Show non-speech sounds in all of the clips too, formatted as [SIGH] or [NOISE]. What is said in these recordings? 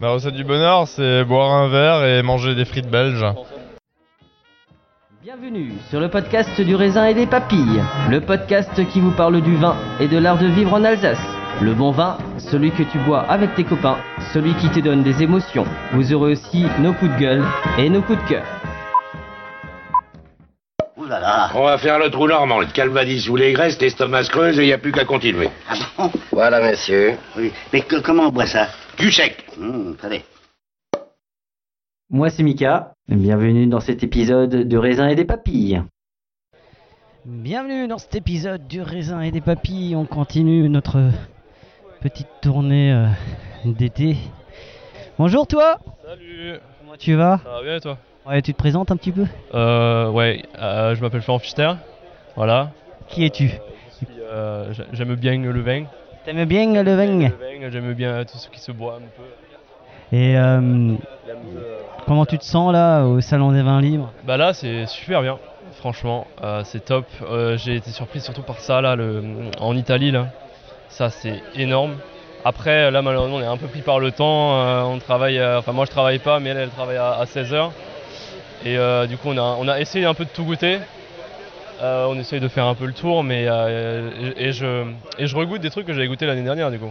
Ma recette du bonheur, c'est boire un verre et manger des frites belges. Bienvenue sur le podcast du raisin et des papilles, le podcast qui vous parle du vin et de l'art de vivre en Alsace. Le bon vin, celui que tu bois avec tes copains, celui qui te donne des émotions. Vous aurez aussi nos coups de gueule et nos coups de cœur. Ouh là là. On va faire le trou normand, le calvadis sous les graisses, l'estomac se creuse et il n'y a plus qu'à continuer. Ah bon Voilà, messieurs. Oui. Mais que- comment on boit ça Du sec. Hum, Attendez. Moi c'est Mika, bienvenue dans cet épisode de raisin et des papilles. Bienvenue dans cet épisode du raisin et des papilles, on continue notre petite tournée euh, d'été. Bonjour toi Salut Comment tu vas? Ça va bien et toi? Ouais, tu te présentes un petit peu Euh, ouais, euh, je m'appelle Florent Fister. Voilà. Qui es-tu euh, j'a- j'aime bien le vin. T'aimes bien le vin Le vin, j'aime bien tout ce qui se boit un peu. Et euh, comment tu te sens là au salon des vins libres? Bah là, c'est super bien. Franchement, c'est top. J'ai été surpris surtout par ça là, le, en Italie là. Ça, c'est énorme. Après, là, malheureusement, on est un peu pris par le temps. Euh, on travaille, euh, enfin, moi, je travaille pas, mais elle, elle travaille à, 16h. Et euh, du coup, on a, on a essayé un peu de tout goûter. Euh, on essaye de faire un peu le tour, mais euh, et, et je, et je regoute des trucs que j'avais goûté l'année dernière, du coup.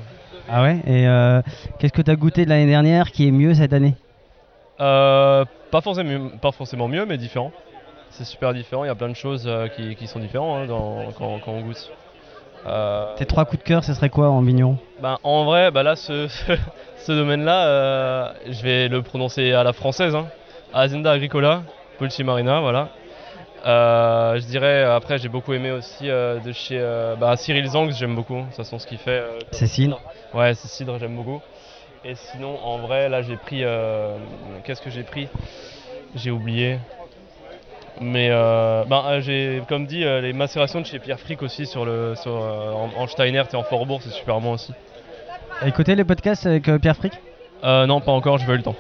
Ah ouais? Et euh, qu'est-ce que t'as goûté de l'année dernière qui est mieux cette année? Euh, pas, forcément, mieux- pas forcément mieux, mais différent. C'est super différent. Il y a plein de choses euh, qui, qui sont différentes hein, dans- quand, quand on goûte. Euh, Tes trois coups de cœur, ce serait quoi en vigneron? Ben, en vrai, bah là, ce, ce, [LAUGHS] ce domaine-là, euh, je vais le prononcer à la française. Hein. Azenda Agricola, Pulci Marina, voilà. Euh, je dirais, après, j'ai beaucoup aimé aussi euh, de chez euh, bah, Cyril Zangs, j'aime beaucoup. Ça sent ce qu'il fait. C'est cidre. Ouais, c'est cidre, j'aime beaucoup. Et sinon, en vrai, là, j'ai pris. Qu'est-ce que j'ai pris? J'ai oublié. Mais euh, j'ai, comme dit, les macérations de chez Pierre Frick aussi sur le, sur, en, en Steinert et en Forbourg, c'est super bon aussi. Écouté les podcasts avec Pierre Frick non, pas encore, je veux le temps.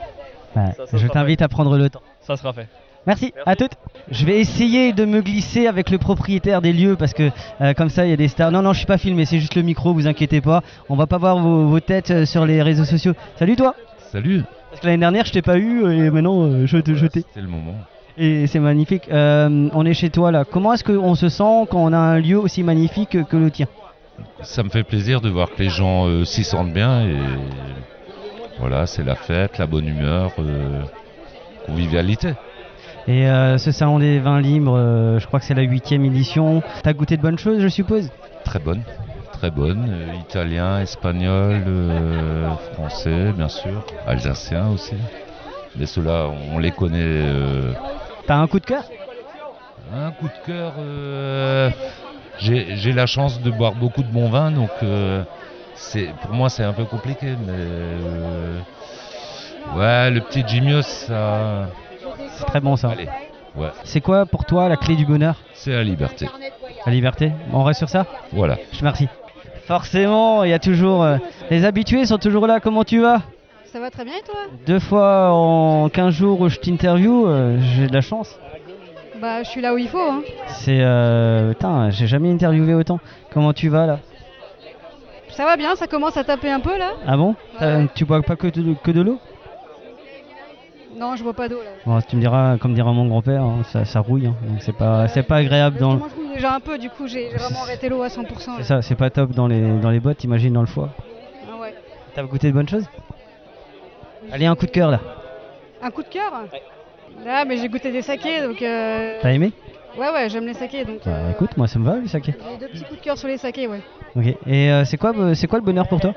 Ça, ça Je t'invite à prendre le temps. Ça sera fait. Merci, Merci. à toutes. Je vais essayer de me glisser avec le propriétaire des lieux parce que euh, comme ça il y a des stars. Non, non, je suis pas filmé, c'est juste le micro, vous inquiétez pas. On va pas voir vos, vos têtes euh, sur les réseaux sociaux. Salut toi Salut, Parce que l'année dernière je t'ai pas eu et maintenant euh, je te jeter. c'est le moment. Et c'est magnifique. Euh, on est chez toi là. Comment est-ce qu'on se sent quand on a un lieu aussi magnifique que, le tien? Ça me fait plaisir de voir que les gens euh, s'y sentent bien et voilà, c'est la fête, la bonne humeur, euh, convivialité. Et euh, ce salon des vins libres, euh, je crois que c'est la huitième édition. T'as goûté de bonnes choses, je suppose? Très bonne, très bonne. euh, italien, espagnol, euh, français, bien sûr, alsacien aussi. Mais ceux-là, on les connaît. euh, T'as un coup de cœur? Un coup de cœur. J'ai la chance de boire beaucoup de bon vin, donc euh, c'est pour moi c'est un peu compliqué, mais euh, ouais, le petit Jimios, ça. C'est très bon ça. Allez, ouais, C'est quoi pour toi la clé du bonheur? C'est la liberté. La liberté On reste sur ça? Voilà. Je te remercie. Forcément, il y a toujours. euh, les habitués sont toujours là. Comment tu vas? Ça va très bien et toi? Deux fois en 15 jours où je t'interview, euh, j'ai de la chance. Bah, je suis là où il faut. Hein. C'est. Euh, putain, j'ai jamais interviewé autant. Comment tu vas là? Ça va bien, ça commence à taper un peu là. Ah bon T'as- Tu bois pas que de, que de l'eau Non, je bois pas d'eau là. Bon, tu me diras, comme dirait mon grand-père, hein, ça, ça rouille. hein, donc c'est pas, c'est pas agréable dans. le- Moi, je bois déjà un peu, du coup, j'ai vraiment arrêté l'eau à 100%. C'est ça, c'est pas top dans les, dans les bottes, imagine dans le foie. Ah ouais. T'as goûté de bonnes choses? Allez, un coup de cœur là. Un coup de cœur? Là, mais j'ai goûté des sakés donc. euh, T'as aimé? Ouais, ouais, j'aime les sakés donc. Bah euh, écoute, moi ça me va le saké. J'ai deux petits coups de cœur sur les sakés, ouais. Ok. Et euh, c'est quoi, euh, c'est quoi le bonheur pour toi?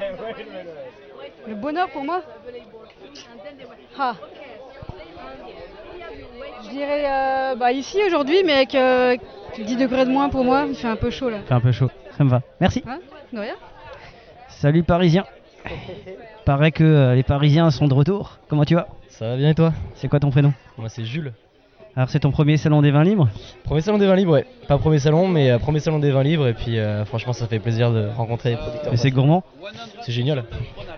Le bonheur pour moi? Ah. Je dirais euh, bah, ici aujourd'hui, mais avec euh, 10 degrés de moins pour moi, il fait un peu chaud là. Fait un peu chaud. Ça me va. Merci. Hein? De rien Salut Parisien. Paraît que euh, les Parisiens sont de retour. Comment tu vas? Ça va bien et toi? C'est quoi ton prénom? Moi c'est Jules. Alors c'est ton premier salon des vins libres Premier salon des vins libres, ouais. Pas premier salon, mais euh, premier salon des vins libres. Et puis euh, franchement, ça fait plaisir de rencontrer les producteurs. Et c'est gourmand C'est génial.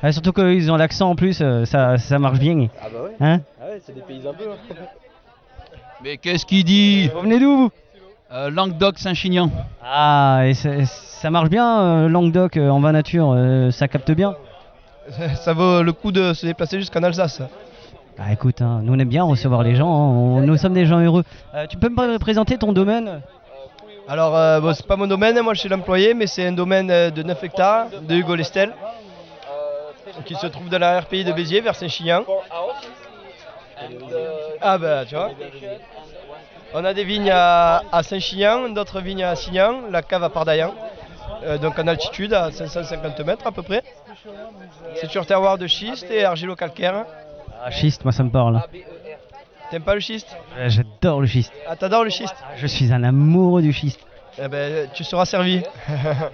Ah, Surtout qu'ils ont l'accent en plus, euh, ça, ça marche bien. Ah bah ouais. Hein Ah ouais, c'est des pays un peu. [LAUGHS] Mais qu'est-ce qu'il dit Vous venez d'où vous? Euh, Languedoc-Saint-Chinian. Ah, et ça, ça marche bien, euh, Languedoc euh, en vin nature, euh, ça capte bien? [LAUGHS] Ça vaut le coup de se déplacer jusqu'en Alsace. Ah écoute, hein, nous on aime bien recevoir les gens, hein, nous sommes des gens heureux. Euh, tu peux me présenter ton domaine? Alors, euh, bon, c'est pas mon domaine, moi je suis l'employé, mais c'est un domaine euh, de 9 hectares de Hugo Lestel, qui se trouve dans la RPI de Béziers, vers Saint-Chinian. Ah bah, tu vois. On a des vignes à, Saint-Chinian, d'autres vignes à Signan, la cave à Pardaillan, euh, donc en altitude à 550 mètres à peu près. C'est sur terroir de schiste et argilo-calcaire. Ah, schiste, moi ça me parle. T'aimes pas le schiste? Euh, J'adore le schiste. Ah, t'adores le schiste? Je suis un amoureux du schiste. Eh ben, tu seras servi. [LAUGHS]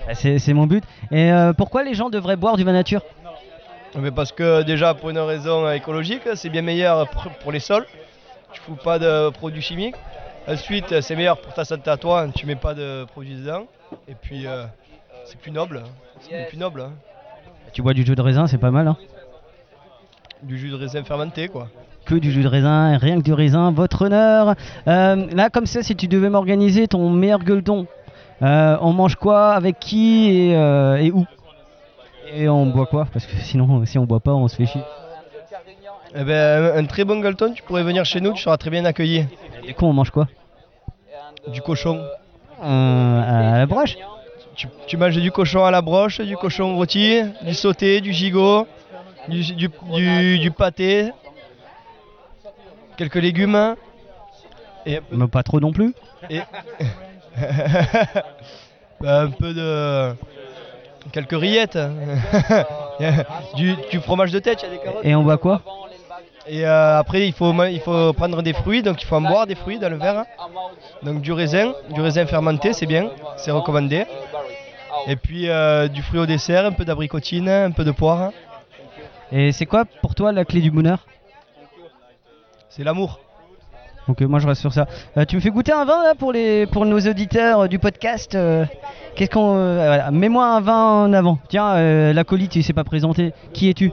Ah, C'est c'est mon but. Et euh, pourquoi les gens devraient boire du vin nature? Mais parce que déjà pour une raison écologique, c'est bien meilleur pour pour les sols. Tu fous pas de produits chimiques. Ensuite, c'est meilleur pour ta santé à toi, tu mets pas de produits dedans. Et puis, euh, c'est plus noble. C'est beaucoup plus noble. hein. Tu bois du jus de raisin, c'est pas mal. Hein Du jus de raisin fermenté, quoi. que du jus de raisin, rien que du raisin, votre honneur. Euh, là, comme ça, si tu devais m'organiser ton meilleur gueuleton, euh, on mange quoi, avec qui et, euh, et où? Et on boit quoi? Parce que sinon, si on boit pas, on se fait chier. Eh ben, un, très bon gueuleton, tu pourrais venir chez nous, tu seras très bien accueilli. Du coup, on mange quoi? Du cochon. Euh, À la broche? Tu, tu manges du cochon à la broche, du cochon rôti, du sauté, du gigot, du, du, du- du pâté, quelques légumes. Et Mais pas trop non plus. et- [LAUGHS] Bah, un peu de. quelques rillettes. [LAUGHS] du, du fromage de tête, il y a des carottes. Et on boit quoi Et euh, après, il faut, il faut prendre des fruits, donc il faut en boire des fruits dans le verre. Donc du raisin, du raisin fermenté, c'est bien, c'est recommandé. Et puis euh, du fruit au dessert, un peu d'abricotine, un peu de poire. Et c'est quoi pour toi la clé du bonheur? C'est l'amour. Donc euh, moi je reste sur ça. Euh, tu me fais goûter un vin là pour les pour nos auditeurs euh, du podcast. euh, Qu'est-ce qu'on euh, voilà, Mets-moi un vin en avant. Tiens, euh, l'acolyte il s'est pas présenté. Qui es-tu?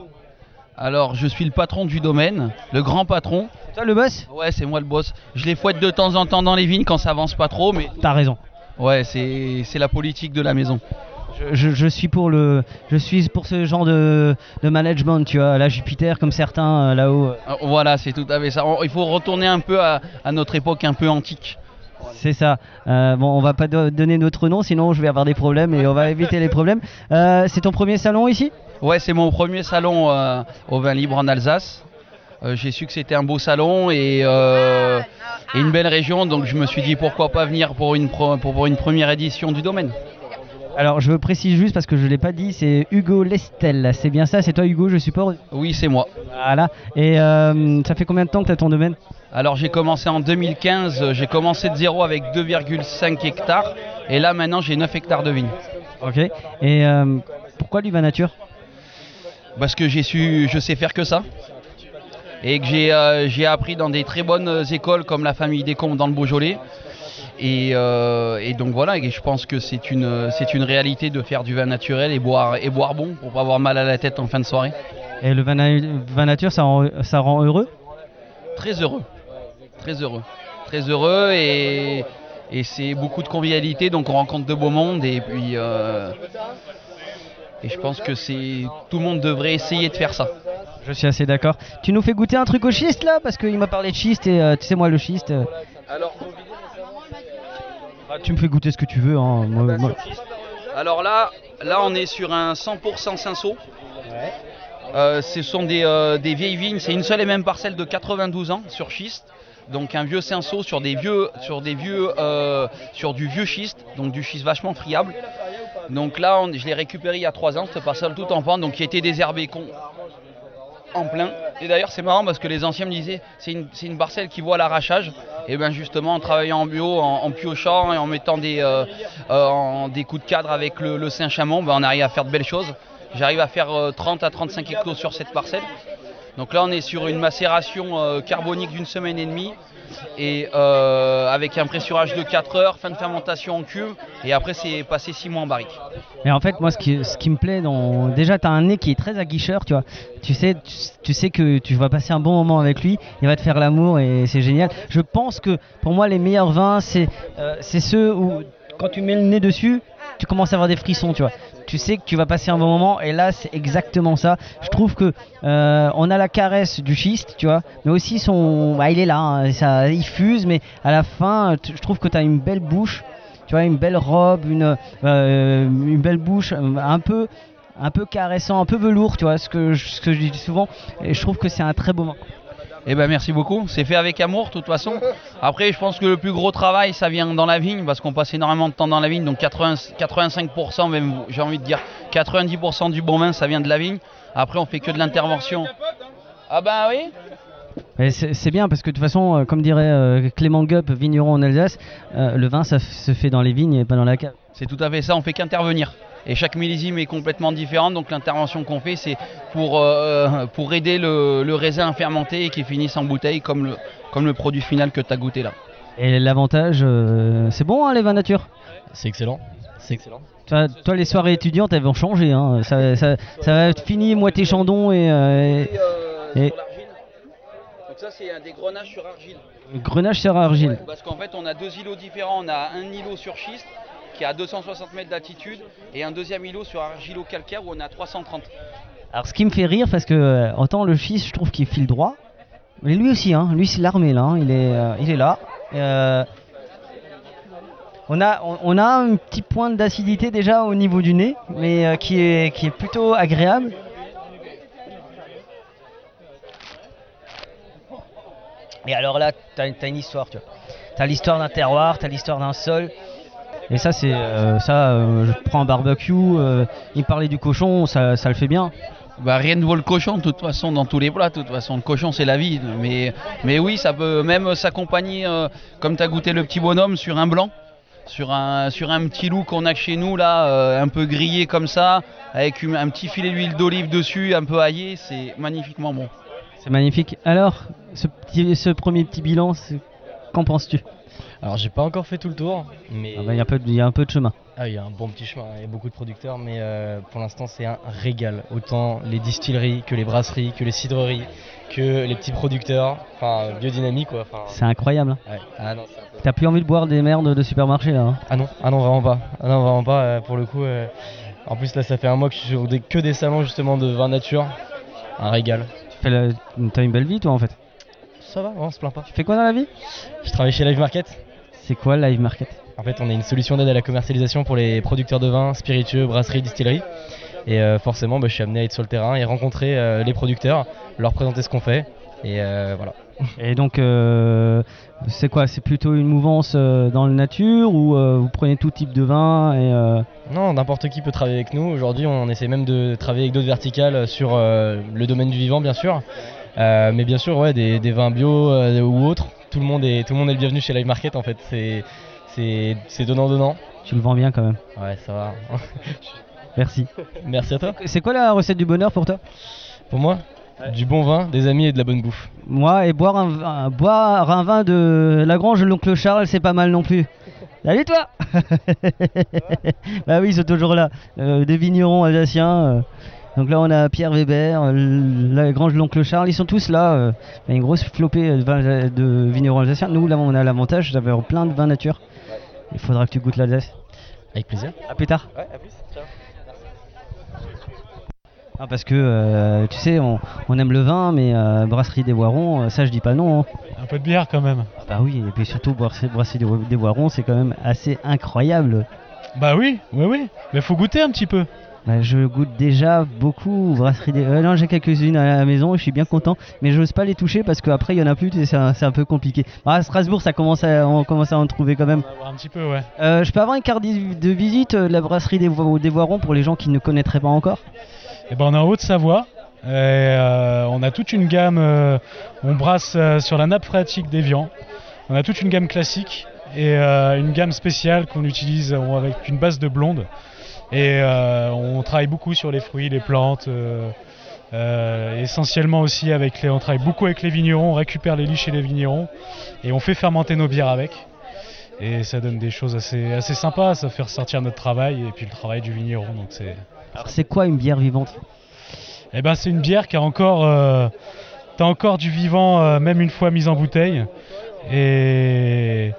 Alors, je suis le patron du domaine, le grand patron. Toi le boss? Ouais, c'est moi le boss. Je les fouette de temps en temps dans les vignes quand ça avance pas trop, mais T'as raison. ouais, c'est c'est la politique de la maison. Je, suis pour le je suis pour ce genre de, de management, tu vois, la Jupiter comme certains euh, là-haut. euh, Euh, Voilà, c'est tout à fait ça. Il faut retourner un peu à, à notre époque un peu antique. C'est ça. Euh, bon, on va pas do- donner notre nom, sinon je vais avoir des problèmes et on va éviter les problèmes. Euh, c'est ton premier salon ici? Ouais, c'est mon premier salon euh, au vin libre en Alsace. J'ai su que c'était un beau salon et, et une belle région, donc je me suis dit pourquoi pas venir pour une, pro- pour une première édition du domaine. Alors je précise juste parce que je l'ai pas dit, c'est Hugo Lestel. C'est bien ça, c'est toi Hugo, je suppose Oui, c'est moi. Voilà. Et euh, ça fait combien de temps que tu as ton domaine? Alors j'ai commencé en 2015, euh, j'ai commencé de zéro avec 2,5 hectares et là maintenant j'ai 9 hectares de vignes. Ok. Et euh, pourquoi vin nature? Parce que j'ai su, je sais faire que ça. Et que j'ai euh, j'ai appris dans des très bonnes écoles comme la famille Descombes dans le Beaujolais. Et, euh, et donc voilà, et je pense que c'est une, c'est une réalité de faire du vin naturel et boire, et boire bon pour pas avoir mal à la tête en fin de soirée. Et le vin, na- vin nature, ça rend, ça rend heureux? Très heureux, très heureux, très heureux et, et c'est beaucoup de convivialité, donc on rencontre de beaux mondes et puis euh, et je pense que c'est tout le monde devrait essayer de faire ça. Je suis assez d'accord. Tu nous fais goûter un truc au schiste là? Parce qu'il m'a parlé de schiste et euh, tu sais, moi, le schiste. euh, Alors, ah, tu me fais goûter ce que tu veux. Hein. Moi- moi- Alors là, là on est sur un 100% cinceau. Euh, ce sont des, euh, des vieilles vignes, c'est une seule et même parcelle de 92 ans sur schiste. Donc un vieux cinceau sur des vieux, sur des vieux, euh, sur du vieux schiste, donc du schiste vachement friable. Donc là, on- je l'ai récupéré il y a 3 ans, cette parcelle tout en pente, donc qui était désherbée con, en plein. Et d'ailleurs, c'est marrant parce que les anciens me disaient, c'est une, c'est une parcelle qui voit l'arrachage. Et bien justement, en travaillant en bio, en, piochant et en mettant des, euh, euh, coups de cadre avec le, Saint-Chamond, ben, on arrive à faire de belles choses. J'arrive à faire euh, 30 à 35 hectos sur cette parcelle. Donc là, on est sur une macération euh, carbonique d'une semaine et demie. Et euh, avec un pressurage de 4 heures, fin de fermentation en cuve. Et après, c'est passé 6 mois en barrique. Mais en fait, moi, ce qui, ce qui me plaît, dans... déjà, tu as un nez qui est très aguicheur, tu vois. Tu sais, tu, sais que tu vas passer un bon moment avec lui, il va te faire l'amour et c'est génial. Je pense que pour moi, les meilleurs vins, c'est euh, ceux où, quand tu mets le nez dessus, tu commences à avoir des frissons, tu vois. Tu sais que tu vas passer un bon moment et là, c'est exactement ça. Je trouve que euh, on a la caresse du schiste, tu vois, mais aussi son, bah, il est là, hein, ça, il fuse, mais à la fin, je trouve que tu as une belle bouche tu vois, une belle robe, une, euh, belle bouche, euh, un peu, un peu caressant, un peu velours, tu vois, ce que, je- ce que je dis souvent. Et je trouve que c'est un très beau vin. Eh ben merci beaucoup, c'est fait avec amour de toute façon. Après je pense que le plus gros travail ça vient dans la vigne parce qu'on passe énormément de temps dans la vigne, donc 80 85% même j'ai envie de dire 90% du bon vin ça vient de la vigne. Après on fait que de l'intervention. Ah ben oui c'est bien parce que de toute façon, euh, comme dirait euh, Clément Gup, vigneron en Alsace, euh, le vin ça se fait dans les vignes et pas dans la cave. C'est tout à fait ça, on fait qu'intervenir. Et chaque millésime est complètement différent, donc l'intervention qu'on fait, c'est pour, euh, pour aider le, le raisin à fermenter et qu'il finisse en bouteille comme le, comme le produit final que tu as goûté là. Et l'avantage, euh, c'est bon hein, les vins nature? C'est excellent. C'est excellent. Toi, toi, les soirées étudiantes, elles vont changer. Hein. Ça, ça- ça va être fini, moitié chandon et, euh, et- et Donc ça c'est un des grenages sur argile. grenage sur argile. Parce qu'en fait on a deux îlots différents, on a un îlot sur schiste qui est à 260 mètres d'altitude et un deuxième îlot sur argilo-calcaire où on est à 330. Alors ce qui me fait rire, parce que euh, autant le schiste, je trouve qu'il file droit, mais lui aussi, hein, lui c'est l'armée là, hein, il, est, euh, il est là. Euh, on, a, on, a un petit point d'acidité déjà au niveau du nez, mais qui, est, qui est plutôt agréable. Et alors là, t'as as une histoire, tu vois. T'as l'histoire d'un terroir, t'as l'histoire d'un sol. Et ça, c'est euh, ça. euh, je prends un barbecue. euh, il parlait du cochon, ça, ça le fait bien. Bah, rien ne vaut le cochon de toute façon dans tous les plats. De toute façon, le cochon c'est la vie. Mais, mais oui, ça peut même s'accompagner, comme tu as goûté le petit bonhomme, sur un blanc. Sur un, sur un petit loup qu'on a chez nous là, euh, un peu grillé comme ça, avec une- un petit filet d'huile d'olive dessus, un peu aillé, c'est magnifiquement bon. C'est magnifique. Alors, ce, petit, ce premier petit bilan, qu'en penses-tu? Alors j'ai pas encore fait tout le tour, mais Ah bah, Il y, a un peu de- il y a un peu de chemin. Ah, il y a un bon petit chemin, il y a beaucoup de producteurs, mais euh, pour l'instant c'est un régal. Autant les distilleries que les brasseries, que les cidreries, que les petits producteurs, enfin biodynamique quoi. C'est incroyable. hein. Ouais. Ah peu- T'as plus envie de boire des merdes de supermarché là. hein. Ah non, ah non vraiment pas. Ah non vraiment pas. euh, pour le coup, euh, en plus là ça fait un mois que je suis sur des- que des salons justement de vin nature. Un régal. T'as une belle vie toi en fait. Ça va, on se plaint pas. Tu fais quoi dans la vie? Je travaille chez Live Market. C'est quoi Live Market? En fait, on est une solution d'aide à la commercialisation pour les producteurs de vin, spiritueux, brasseries, distilleries. Et euh, forcément, bah, je suis amené à être sur le terrain et rencontrer euh, les producteurs, leur présenter ce qu'on fait. Et euh, voilà. [LAUGHS] Et donc, euh, c'est quoi? C'est plutôt une mouvance euh, dans le nature ou euh, vous prenez tout type de vin et euh, Non, n'importe qui peut travailler avec nous. Aujourd'hui, on essaie même de travailler avec d'autres verticales sur euh, le domaine du vivant, bien sûr. Euh, mais bien sûr, ouais, des, des vins bio euh, ou autres. Tout le monde est tout le monde est le bienvenu chez Live Market. En fait, c'est c'est c'est donnant donnant. tu le vends bien quand même Ouais, ça va. [LAUGHS] Merci. Merci à toi. C'est quoi la recette du bonheur pour toi? Pour moi, du bon vin, des amis et de la bonne bouffe. Moi, et boire un, vin- boire un vin de la grange de l'oncle Charles, c'est pas mal non plus. Salut toi [LAUGHS] Bah oui, ils sont toujours là. Euh, des vignerons alsaciens. euh. Donc là, on a Pierre Weber, euh, la grange de l'oncle Charles. Ils sont tous là. euh. Il y a une grosse flopée de, vins- de vignerons alsaciens. Nous, là, on a l'avantage d'avoir plein de vins nature. Il faudra que tu goûtes l'Alsace. Avec plaisir. À plus tard. Ouais, à plus. Ciao. Ah, parce que, euh, tu sais, on, on aime le vin, mais euh, brasserie des Boirons, euh, ça, je dis pas non. hein. Un peu de bière quand même. Bah oui, et puis surtout, brasserie, brasserie des, des Boirons, c'est quand même assez incroyable. Bah oui, oui, oui. Mais faut goûter un petit peu. Bah, je goûte déjà beaucoup brasserie des... euh, non, j'ai quelques-unes à la maison et je suis bien content, mais j'ose pas les toucher parce qu'après il y en a plus et c'est un, peu compliqué. Bah, à Strasbourg, ça commence à, on commence à en trouver quand même. Un petit peu, ouais. Euh, je peux avoir une carte de visite euh, de la brasserie des, Vo- des Voirons pour les gens qui ne connaîtraient pas encore? Et ben on est en Haute-Savoie. Euh, on a toute une gamme. on brasse sur la nappe phréatique d'Evian. On a toute une gamme classique et une gamme spéciale qu'on utilise avec une base de blonde. Et euh, on travaille beaucoup sur les fruits, les plantes. euh, euh, essentiellement aussi avec les, on travaille beaucoup avec les vignerons, on récupère les lits chez les vignerons et on fait fermenter nos bières avec. Et ça donne des choses assez, assez sympas, ça fait ressortir notre travail et puis le travail du vigneron. Donc c'est, Alors c'est quoi une bière vivante? Eh ben, c'est une bière qui a encore, euh, encore du vivant, euh, même une fois mise en bouteille, et,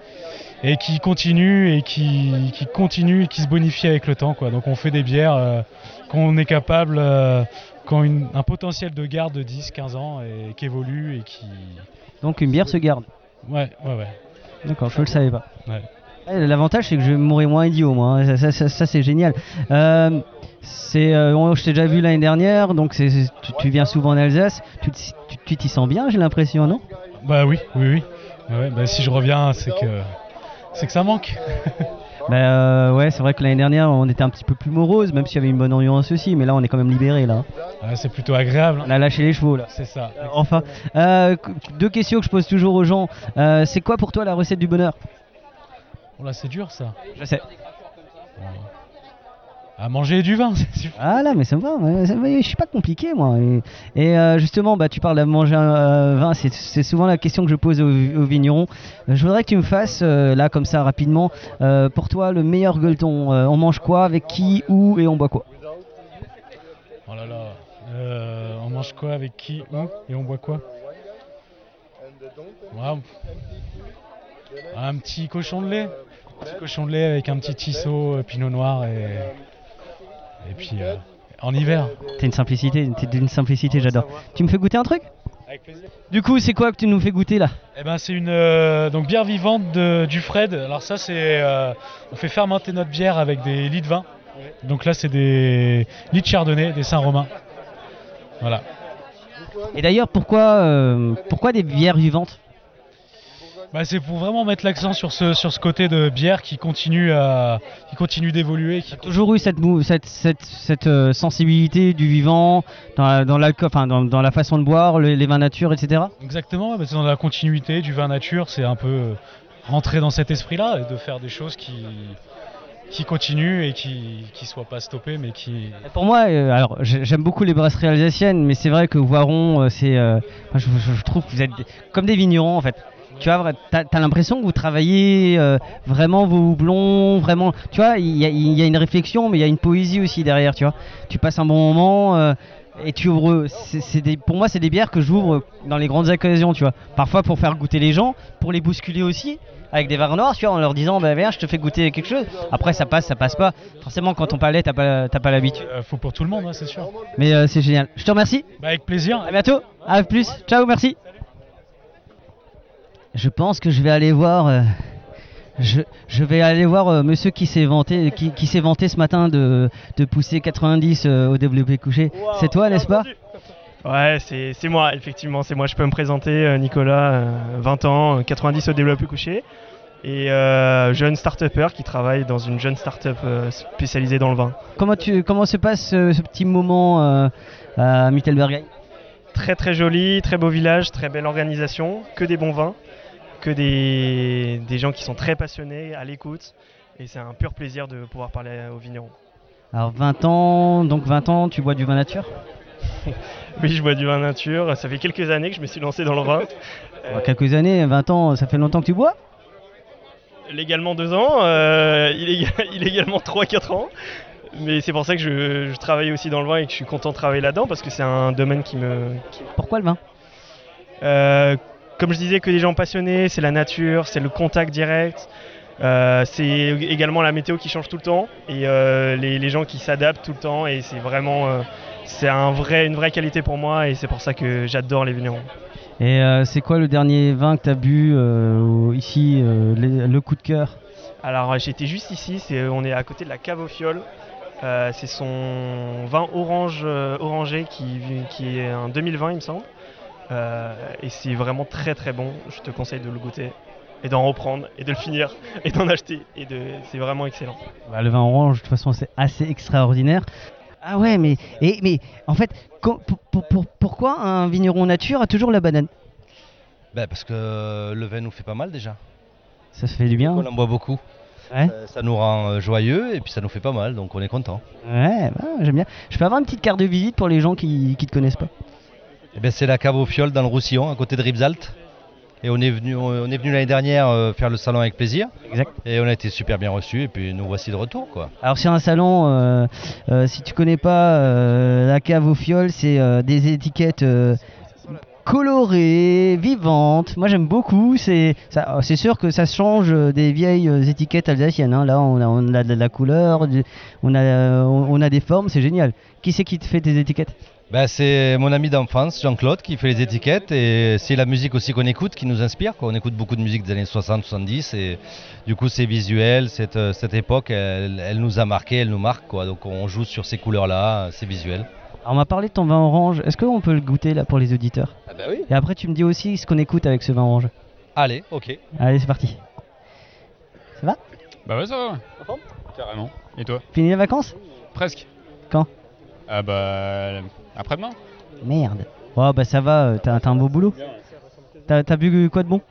et qui continue et qui, qui continue et qui se bonifie avec le temps. Quoi. Donc on fait des bières euh, qu'on est capable, euh, qui ont une- un potentiel de garde de 10-15 ans et qui évolue et qui. Donc une bière se garde. Ouais, ouais, ouais. D'accord, je le savais pas. Ouais. L'avantage c'est que je vais mourir moins idiot moi, hein. ça, ça- ça- ça, c'est génial. Euh, c'est, euh, je t'ai déjà vu l'année dernière, donc c'est, tu, tu viens souvent en Alsace, tu t'y sens bien j'ai l'impression, non? Bah oui, oui, oui. Ouais, bah, si je reviens, c'est que, c'est que ça manque. [LAUGHS] Bah euh, ouais, c'est vrai que l'année dernière on était un petit peu plus morose, même s'il y avait une bonne ambiance aussi, mais là on est quand même libéré là. Ouais, c'est plutôt agréable. On a lâché les chevaux là. C'est ça. Enfin, euh, deux questions que je pose toujours aux gens. Euh, c'est quoi pour toi la recette du bonheur? Oh là, c'est dur ça. Je sais. À manger du vin, [LAUGHS] c'est sûr. Ah là, mais ça me va, ouais, ça me va, je suis pas compliqué moi. Et, et, euh, justement, bah, tu parles de manger un euh, vin, c'est- souvent la question que je pose aux, aux vignerons. Euh, Je voudrais que tu me fasses, euh, là comme ça rapidement, pour toi le meilleur gueuleton. On mange quoi, avec qui, où et on boit quoi? Oh là là. Euh, on mange quoi avec qui où et on boit quoi? Ouais, Un petit cochon de lait. Un petit cochon de lait avec un petit tisseau euh, pinot noir et, et puis euh, en hiver. T'es une simplicité, t'es d'une simplicité, j'adore. Tu me fais goûter un truc? Avec plaisir. Du coup, c'est quoi que tu nous fais goûter là? Eh ben c'est une euh, donc bière vivante de, du Fred. Alors ça c'est euh, on fait fermenter notre bière avec des lits de vin. Donc là c'est des lits de chardonnay, des Saint-Romain. Voilà. Et d'ailleurs, pourquoi, euh, pourquoi des bières vivantes? Bah, c'est pour vraiment mettre l'accent sur ce, sur ce côté de bière qui continue, à, qui continue d'évoluer. Qui... toujours eu cette, cette, cette, cette, euh, sensibilité du vivant dans la, dans, enfin, dans, dans la façon de boire, le- les vins nature, etc. Exactement, bah, c'est dans la continuité du vin nature, c'est un peu euh, rentrer dans cet esprit-là et de faire des choses qui, qui continuent et qui ne soient pas stoppées, mais qui... Pour moi, euh, alors j'ai- j'aime beaucoup les brasseries alsaciennes, mais c'est vrai que Voiron, euh, c'est, euh, je, trouve que vous êtes comme des vignerons en fait. Tu vois, t'as as, l'impression que vous travaillez euh, vraiment vos houblons, vraiment. Tu vois, il y, a- il y a une réflexion, mais il y a une poésie aussi derrière. Tu vois, tu passes un bon moment. euh, et tu ouvres, des, pour moi c'est des bières que j'ouvre dans les grandes occasions, tu vois. Parfois pour faire goûter les gens, pour les bousculer aussi, avec des vins noirs, tu vois, en leur disant bah viens, je te fais goûter quelque chose. Après ça passe, ça passe pas. Forcément quand on palais, t'as pas, t'as pas l'habitude. Euh, faut pour tout le monde, hein, c'est sûr. Mais euh, c'est génial. Je te remercie. Bah, avec plaisir. À bientôt. À plus. Ciao, merci. Je pense que je vais aller voir. euh, je, je vais aller voir euh, monsieur qui s'est vanté, qui, qui s'est vanté ce matin de, de pousser 90 euh, au développé couché. C'est toi, n'est-ce pas? Ouais, c'est moi, effectivement, c'est moi. Je peux me présenter, Nicolas, euh, 20 ans, euh, 90 au développé couché, et jeune start-upper qui travaille dans une jeune start-up spécialisée dans le vin. Comment, tu, comment se passe ce petit moment à Mittelberg? Très très joli, très beau village, très belle organisation, que des bons vins, que des, des gens qui sont très passionnés, à l'écoute, et c'est un pur plaisir de pouvoir parler aux vignerons. Alors 20 ans, donc 20 ans, tu bois du vin nature? [LAUGHS] Oui, je bois du vin nature, ça fait quelques années que je me suis lancé dans le vin. Quelques années, 20 ans, ça fait longtemps que tu bois? Légalement 2 ans, euh, illégal- [LAUGHS] illégalement 3-4 ans. Mais c'est pour ça que je, je travaille aussi dans le vin et que je suis content de travailler là-dedans parce que c'est un domaine qui me. qui- Pourquoi le vin? Euh, Comme je disais, que des gens passionnés, c'est la nature, c'est le contact direct. euh, c'est également la météo qui change tout le temps et euh, les, les gens qui s'adaptent tout le temps et c'est vraiment euh, c'est un vrai, une vraie qualité pour moi et c'est pour ça que j'adore les vignerons. Et c'est quoi le dernier vin que tu as bu ici, les- le coup de cœur? Alors j'étais juste ici, on est à côté de la cave aux fioles. C'est son vin orange orangé qui, qui est un 2020 il me semble. Euh, et c'est vraiment très très bon. Je te conseille de le goûter et d'en reprendre et de le finir et d'en acheter. Et de, c'est vraiment excellent. Bah, Le vin orange, de toute façon, c'est assez extraordinaire. Ah ouais, mais, et, mais en fait, co- pour- pour- pour- pourquoi un vigneron nature a toujours la banane? Ben, parce que le vin nous fait pas mal déjà. Ça se fait du bien. On en boit beaucoup? Ouais. Euh, ça nous rend euh, joyeux et puis ça nous fait pas mal, donc on est content. Ouais, bah, j'aime bien. Je peux avoir une petite carte de visite pour les gens qui ne te connaissent pas? Eh ben, c'est la cave aux fioles dans le Roussillon, à côté de Ribsalt. Et on est venu, on est venu l'année dernière euh, faire le salon avec plaisir. Exact. Et on a été super bien reçus et puis nous voici de retour quoi. Alors sur un salon, euh, euh, si tu connais pas euh, la cave aux fioles, c'est des étiquettes colorées, vivantes. Moi j'aime beaucoup. C'est c'est sûr que ça change des vieilles étiquettes alsaciennes. hein. Là on a, on a de la couleur, on a, on a des formes, c'est génial. Qui c'est qui te fait tes étiquettes? Ben, c'est mon ami d'enfance, Jean-Claude, qui fait les étiquettes et c'est la musique aussi qu'on écoute qui nous inspire. Quoi. On écoute beaucoup de musique des années 60-70 et du coup c'est visuel. Cette, euh, cette époque, elle, elle nous a marqué, elle nous marque. Quoi. Donc on joue sur ces couleurs-là, c'est visuel. Alors on m'a parlé de ton vin orange. Est-ce qu'on peut le goûter là pour les auditeurs? Ah bah oui. Et après tu me dis aussi ce qu'on écoute avec ce vin orange. Allez, ok. Allez c'est parti. Ça va? Bah ouais, ça va. ouais. Carrément. Et toi? Fini les vacances? Presque. Quand? Ah bah. Après-demain Merde. Oh bah ça va, euh, t'as t'as un beau boulot. T'as t'as bu quoi de bon?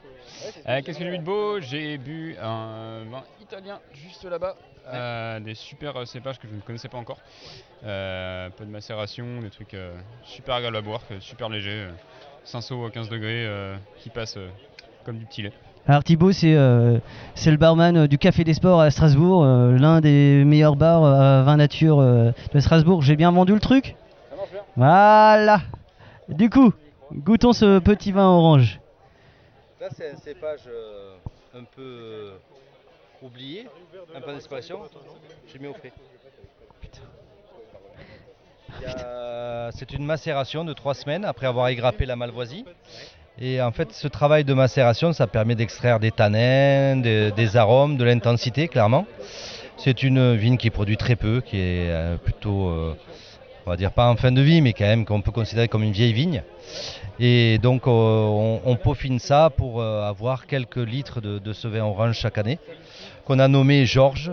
Euh, Qu'est-ce que j'ai bu de beau? J'ai bu un vin italien juste là-bas. Euh, des super euh, cépages que je ne connaissais pas encore. Euh, un peu de macération, des trucs euh, super agréables à boire, que- super légers. euh, Cinsault à 15 degrés euh, qui passe euh, comme du petit lait. Alors Thibaut c'est euh, le barman euh, du Café des Sports à Strasbourg, euh, l'un des meilleurs bars à vin nature euh, de Strasbourg. J'ai bien vendu le truc? Voilà Du coup, goûtons ce petit vin orange. Là, c'est un cépage un peu oublié, un peu d'expression. J'ai mis au frais. C'est une macération de trois semaines après avoir égrappé la malvoisie. Et en fait, ce travail de macération, ça permet d'extraire des tanins, des, arômes, de l'intensité, clairement. C'est une vigne qui produit très peu, qui est euh, plutôt, euh, on va dire pas en fin de vie, mais quand même qu'on peut considérer comme une vieille vigne. Et donc, euh, on, peaufine ça pour avoir quelques litres de, ce vin orange chaque année, qu'on a nommé Georges.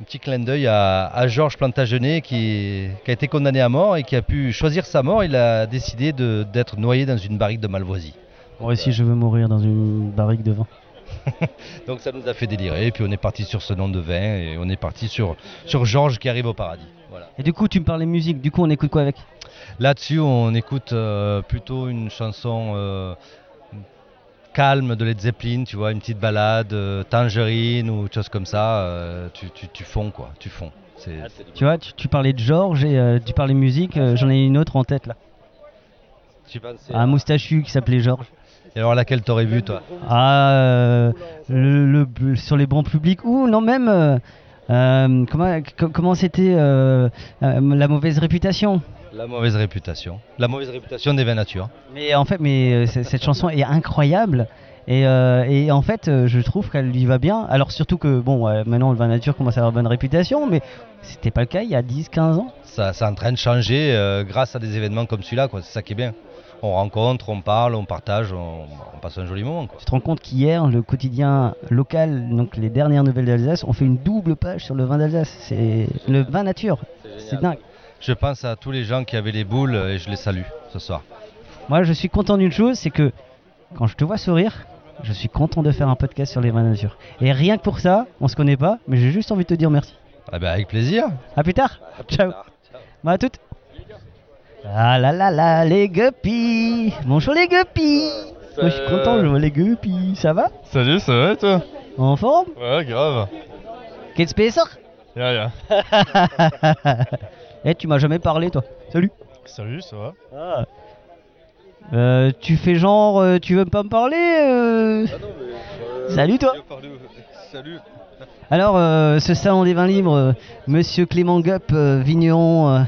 Un petit clin d'œil à, Georges Plantagenet qui, a été condamné à mort et qui a pu choisir sa mort. Il a décidé d'être noyé dans une barrique de Malvoisie. Moi aussi je veux mourir dans une barrique de vin. [LAUGHS] Donc ça nous a fait délirer, et puis on est parti sur ce nom de vin, et on est parti sur, sur Georges qui arrive au paradis. Voilà. Et du coup tu me parlais musique, du coup on écoute quoi avec? Là-dessus, on écoute euh, plutôt une chanson euh, calme de Led Zeppelin, tu vois, une petite balade, euh, Tangerine ou chose comme ça, euh, tu, tu, tu fonds quoi, tu fonds. C'est- Tu vois, tu, tu parlais de Georges et euh, tu parlais musique, euh, j'en ai une autre en tête là. Tu pensais Un moustachu qui s'appelait Georges. Et alors laquelle t'aurais vu toi Ah, euh, le, sur les bancs publics ou non même euh, euh, comment co- comment c'était euh, la mauvaise réputation. La mauvaise réputation. La mauvaise réputation des vins nature. Mais en fait, mais cette chanson est incroyable. Et, euh, et en fait, je trouve qu'elle lui va bien. Alors surtout que, bon, euh, maintenant le vin nature commence à avoir bonne réputation, mais c'était pas le cas il y a 10-15 ans. Ça, c'est en train de changer euh, grâce à des événements comme celui-là, quoi. c'est ça qui est bien. On rencontre, on parle, on partage, on, on passe un joli moment. Quoi. Tu te rends compte qu'hier, le quotidien local, donc les dernières nouvelles d'Alsace, ont fait une double page sur le vin d'Alsace. C'est le vin nature. C'est dingue. Je pense à tous les gens qui avaient les boules et je les salue ce soir. Moi, je suis content d'une chose, c'est que quand je te vois sourire, je suis content de faire un podcast sur les vins nature. Et rien que pour ça, on se connaît pas, mais j'ai juste envie de te dire merci. Ah ben, avec plaisir. À plus tard. Ciao. Bon, à toutes. Ah là là là, les guppies. Bonjour les guppies. Moi, je suis content, je vois les guppies. Ça va? Salut, ça va et toi? En forme? Ouais, grave. Qu'est-ce que c'est Y'a rien. [LAUGHS] Eh, tu m'as jamais parlé, toi. Salut. Salut, ça va Ah. Euh, tu fais genre, euh, tu veux pas me parler euh? Salut toi. [LAUGHS] Salut. Alors, euh, ce salon des vins libres, euh, Monsieur Clément Gup, euh, vigneron, euh,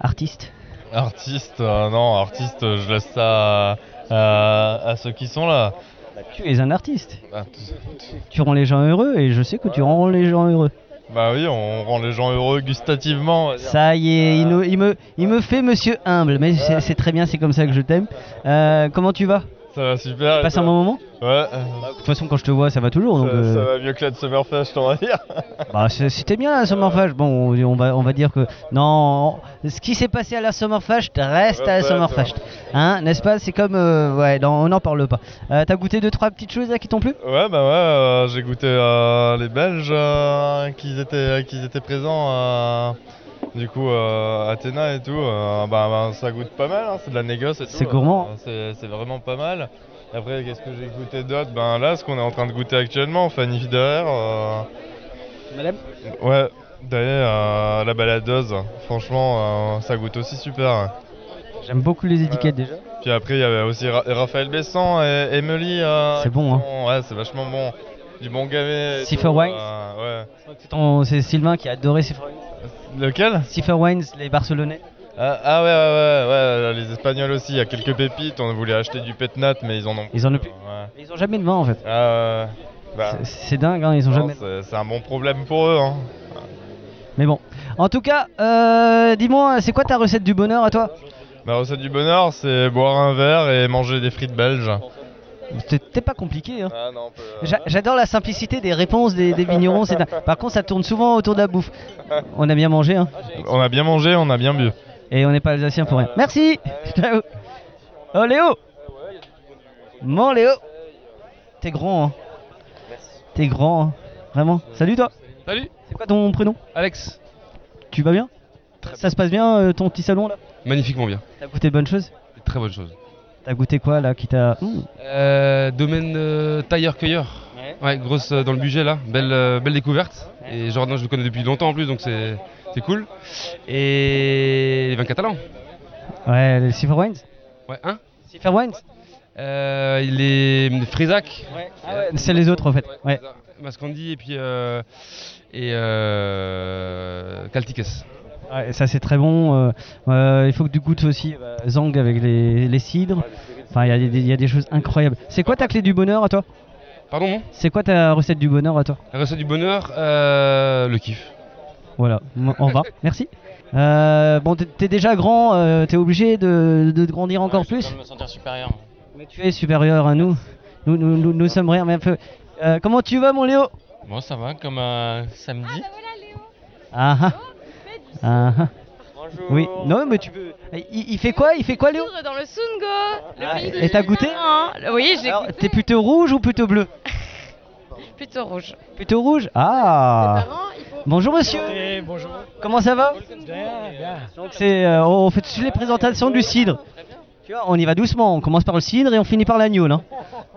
artiste. Artiste, euh, non, artiste, euh, je laisse ça à, à- à ceux qui sont là. Tu es un artiste. Ah, t- Tu rends les gens heureux et je sais que tu rends les gens heureux. Bah oui, on rend les gens heureux gustativement. Ça y est, il, nous- il me, il me fait Monsieur humble, mais c'est c'est très bien, c'est comme ça que je t'aime. Euh, comment tu vas? Ça va super. Tu passes un bon moment Ouais. euh, De toute façon, quand je te vois, ça va toujours. Donc, ça, euh, ça va mieux que la de Summerfest, on va dire. [LAUGHS] Bah, c'était bien la Summerfest. Bon, on va, on va dire que non, ce qui s'est passé à la Summerfest reste à la Summerfest, hein, n'est-ce pas? C'est comme, euh, ouais, non, on n'en parle pas. Euh, T'as goûté deux trois petites choses là qui t'ont plu? Ouais, bah ouais, j'ai goûté les Belges qui, étaient, qui étaient présents. Du coup, euh, Athéna et tout, euh, bah, bah, ça goûte pas mal, hein, c'est de la négoce et tout. C'est gourmand. euh, c'est- vraiment pas mal. Après, qu'est-ce que j'ai goûté d'autre? Ben là, ce qu'on est en train de goûter actuellement, Fanny euh, Madame? Ouais, d'ailleurs, la baladeuse, franchement, euh, ça goûte aussi super. hein. J'aime beaucoup les étiquettes déjà. Puis après, il y avait aussi Ra- Raphaël Besson et Emily. euh, C'est bon, hein. sont- Ouais, c'est vachement bon. Du bon gavé. et Cipher Wines. euh, ouais. C'est ton- C'est Sylvain qui a adoré Cipher Wines. Lequel Cipher Wines, les Barcelonais. ah, ah ouais, ouais, ouais, ouais, les Espagnols aussi, il y a quelques pépites. On voulait acheter du Petnat, mais ils en ont Ils en ont plus. Ouais. Ils ont jamais de vin en fait. Ah, ouais. Bah, C'est- dingue, hein, ils ont non, jamais. c'est- C'est un bon problème pour eux. Hein. Mais bon. En tout cas, euh, dis-moi, c'est quoi ta recette du bonheur à toi? Ma recette du bonheur, c'est boire un verre et manger des frites belges. C'était pas compliqué. Hein. Ah euh, J'a- J'adore la simplicité des réponses des, des vignerons. Par contre, ça tourne souvent autour de la bouffe. On a bien mangé, hein. On a bien mangé, on a bien bu. Et on n'est pas alsacien pour rien. Merci Ciao. [LAUGHS] Oh Léo Mon Léo T'es grand, hein T'es grand, hein. Vraiment. Salut toi Salut C'est quoi ton prénom? Alex. Tu vas bien? Ça se passe bien euh, ton petit salon là? Magnifiquement bien. T'as goûté de bonnes choses? Très bonne chose. T'as goûté quoi là qui t'a. Mmh. Euh, domaine euh, tailleur-cueilleur. Ouais. grosse euh, dans le budget là. Belle, euh, belle découverte. Et Jordan, je le connais depuis longtemps en plus, donc c'est c'est cool. Et les vins catalans. Ouais, les Cipher Wines Ouais, hein? Cipher Wines? Euh, Les Frisac. Ah ouais, c'est les autres en fait. Ouais. Mascandi et puis. Euh, et euh, Caltiques. Ouais, ça c'est très bon. euh, euh, il faut que tu goûtes aussi euh, Zang avec les, les cidres. Enfin, il y, a des- il y a des choses incroyables. C'est quoi ta clé du bonheur à toi? Pardon C'est quoi ta recette du bonheur à toi? La recette du bonheur, euh, le kiff. Voilà, au [LAUGHS] revoir, merci. Euh, bon, t'es- déjà grand, euh, t'es obligé de, de grandir encore plus me sentir supérieur. Mais tu es supérieur à nous. Nous, nous, nous, nous sommes rien, mais un peu. Euh, comment tu vas, mon Léo? Bon, ça va, comme samedi. Ah ah. Ah ah. Oui, non, mais tu peux. Il, il fait quoi? Il fait quoi, Léo? Dans le Sungo. le Ah, pays et t'as goûté? Vin. Oui, j'ai Alors, goûté. T'es plutôt rouge ou plutôt bleu? [LAUGHS] Plutôt rouge. Plutôt rouge? Ah Bonjour monsieur bonjour. Comment ça va? Bien, bien. Donc c'est, euh, on fait toutes les présentations du cidre. Tu vois, on y va doucement, on commence par le cidre et on finit par l'agneau là.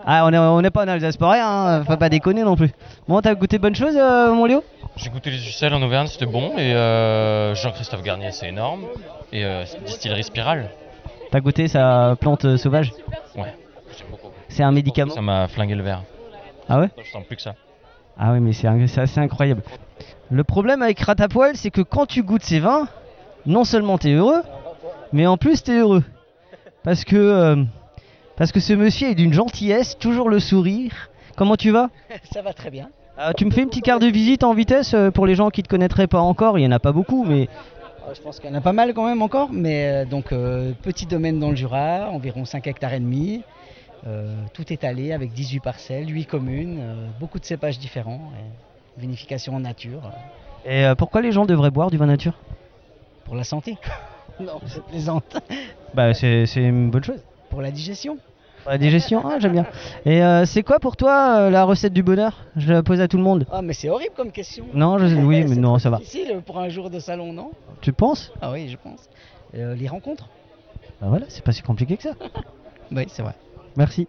Ah, on est, on est pas en Alsace pour rien, hein, faut pas déconner non plus. Bon, t'as goûté bonne chose, euh, mon Léo? J'ai goûté les Ucelles en Auvergne, c'était bon. Et euh, Jean-Christophe Garnier, c'est énorme. Et euh, distillerie Spirale. T'as goûté sa plante euh, sauvage? Ouais, j'aime beaucoup. C'est un médicament? Ça m'a flingué le verre. Ah ouais? Je sens plus que ça. Ah ouais, mais c'est assez incroyable. Le problème avec Ratapoil, c'est que quand tu goûtes ces vins, non seulement t'es heureux, mais en plus t'es heureux. Parce que, euh, parce que ce monsieur est d'une gentillesse, toujours le sourire. Comment tu vas? [LAUGHS] Ça va très bien. Euh, Tu me fais une petite carte de visite en vitesse euh, pour les gens qui te connaîtraient pas encore, il y en a pas beaucoup, mais Euh, Je pense qu'il y en a pas mal quand même encore, mais euh, donc euh, petit domaine dans le Jura, environ 5 hectares et demi. Tout étalé avec 18 parcelles, 8 communes, beaucoup de cépages différents, vinification en nature, Et pourquoi les gens devraient boire du vin nature? Pour la santé. [LAUGHS] non, je plaisante. Bah c'est une bonne chose. Pour la digestion. Pour la digestion, ah j'aime bien. Et euh, c'est quoi pour toi euh, la recette du bonheur? Je la pose à tout le monde. Ah mais c'est horrible comme question. Non, je- oui, [LAUGHS] mais non, ça va. difficile pour un jour de salon, non? Tu penses? Ah oui, je pense. Euh, les rencontres? Bah voilà, c'est pas si compliqué que ça. [LAUGHS] Oui, c'est vrai. Merci.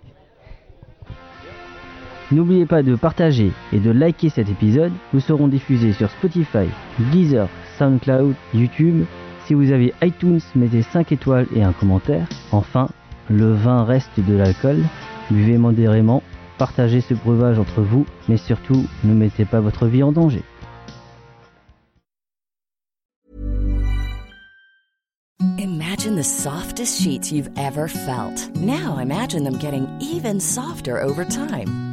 N'oubliez pas de partager et de liker cet épisode. Nous serons diffusés sur Spotify, Deezer, SoundCloud, YouTube. Si vous avez iTunes, mettez 5 étoiles et un commentaire. Enfin, le vin reste de l'alcool. Buvez modérément, partagez ce breuvage entre vous, mais surtout, ne mettez pas votre vie en danger. Imagine the softest sheets you've ever felt. Now imagine them getting even softer over time.